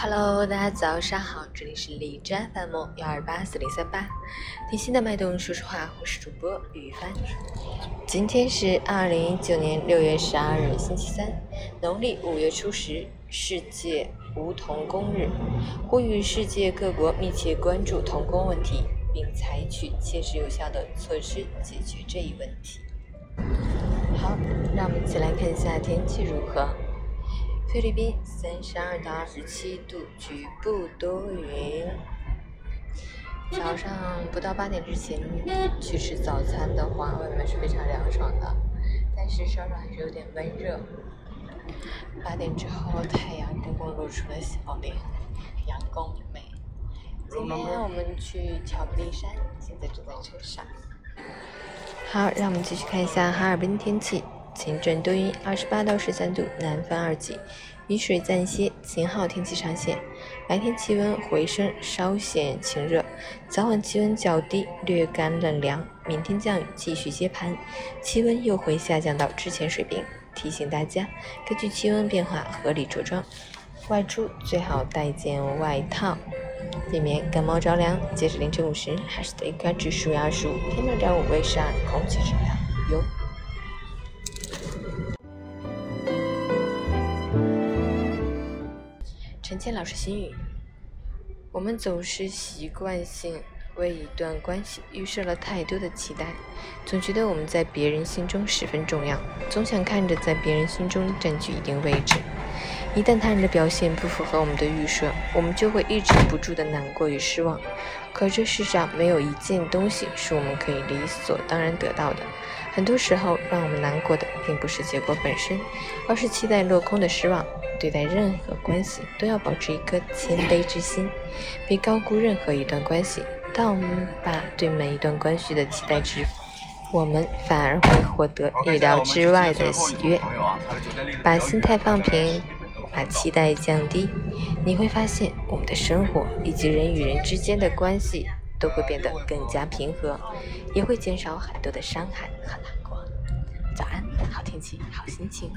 Hello，大家早上好，这里是李詹 FM 幺二八四零三八，听心的脉动，说实话，我是主播雨帆。今天是二零一九年六月十二日，星期三，农历五月初十，世界无童工日，呼吁世界各国密切关注童工问题，并采取切实有效的措施解决这一问题。好，让我们一起来看一下天气如何。菲律宾三十二到二十七度，局部多云。早上不到八点之前去吃早餐的话，外面是非常凉爽的，但是稍稍还是有点闷热。八点之后，太阳公公露出了笑脸，阳光美。今天我们去巧克力山，现在正在车上。好，让我们继续看一下哈尔滨天气。晴转多云，二十八到十三度，南风二级，雨水暂歇，晴好天气上线。白天气温回升，稍显晴热，早晚气温较低，略感冷凉。明天降雨继续接盘，气温又会下降到之前水平。提醒大家，根据气温变化合理着装，外出最好带件外套，避免感冒着凉。截止凌晨五时，海市的 AQI 指数为二十五，PM 二点五为十二，空气质量优。陈倩老师心语：我们总是习惯性为一段关系预设了太多的期待，总觉得我们在别人心中十分重要，总想看着在别人心中占据一定位置。一旦他人的表现不符合我们的预设，我们就会抑制不住的难过与失望。可这世上没有一件东西是我们可以理所当然得到的。很多时候，让我们难过的并不是结果本身，而是期待落空的失望。对待任何关系，都要保持一颗谦卑之心，别高估任何一段关系。当我们把对每一段关系的期待值，我们反而会获得意料之外的喜悦。把心态放平，把期待降低，你会发现，我们的生活以及人与人之间的关系都会变得更加平和，也会减少很多的伤害和难过。早安，好天气，好心情。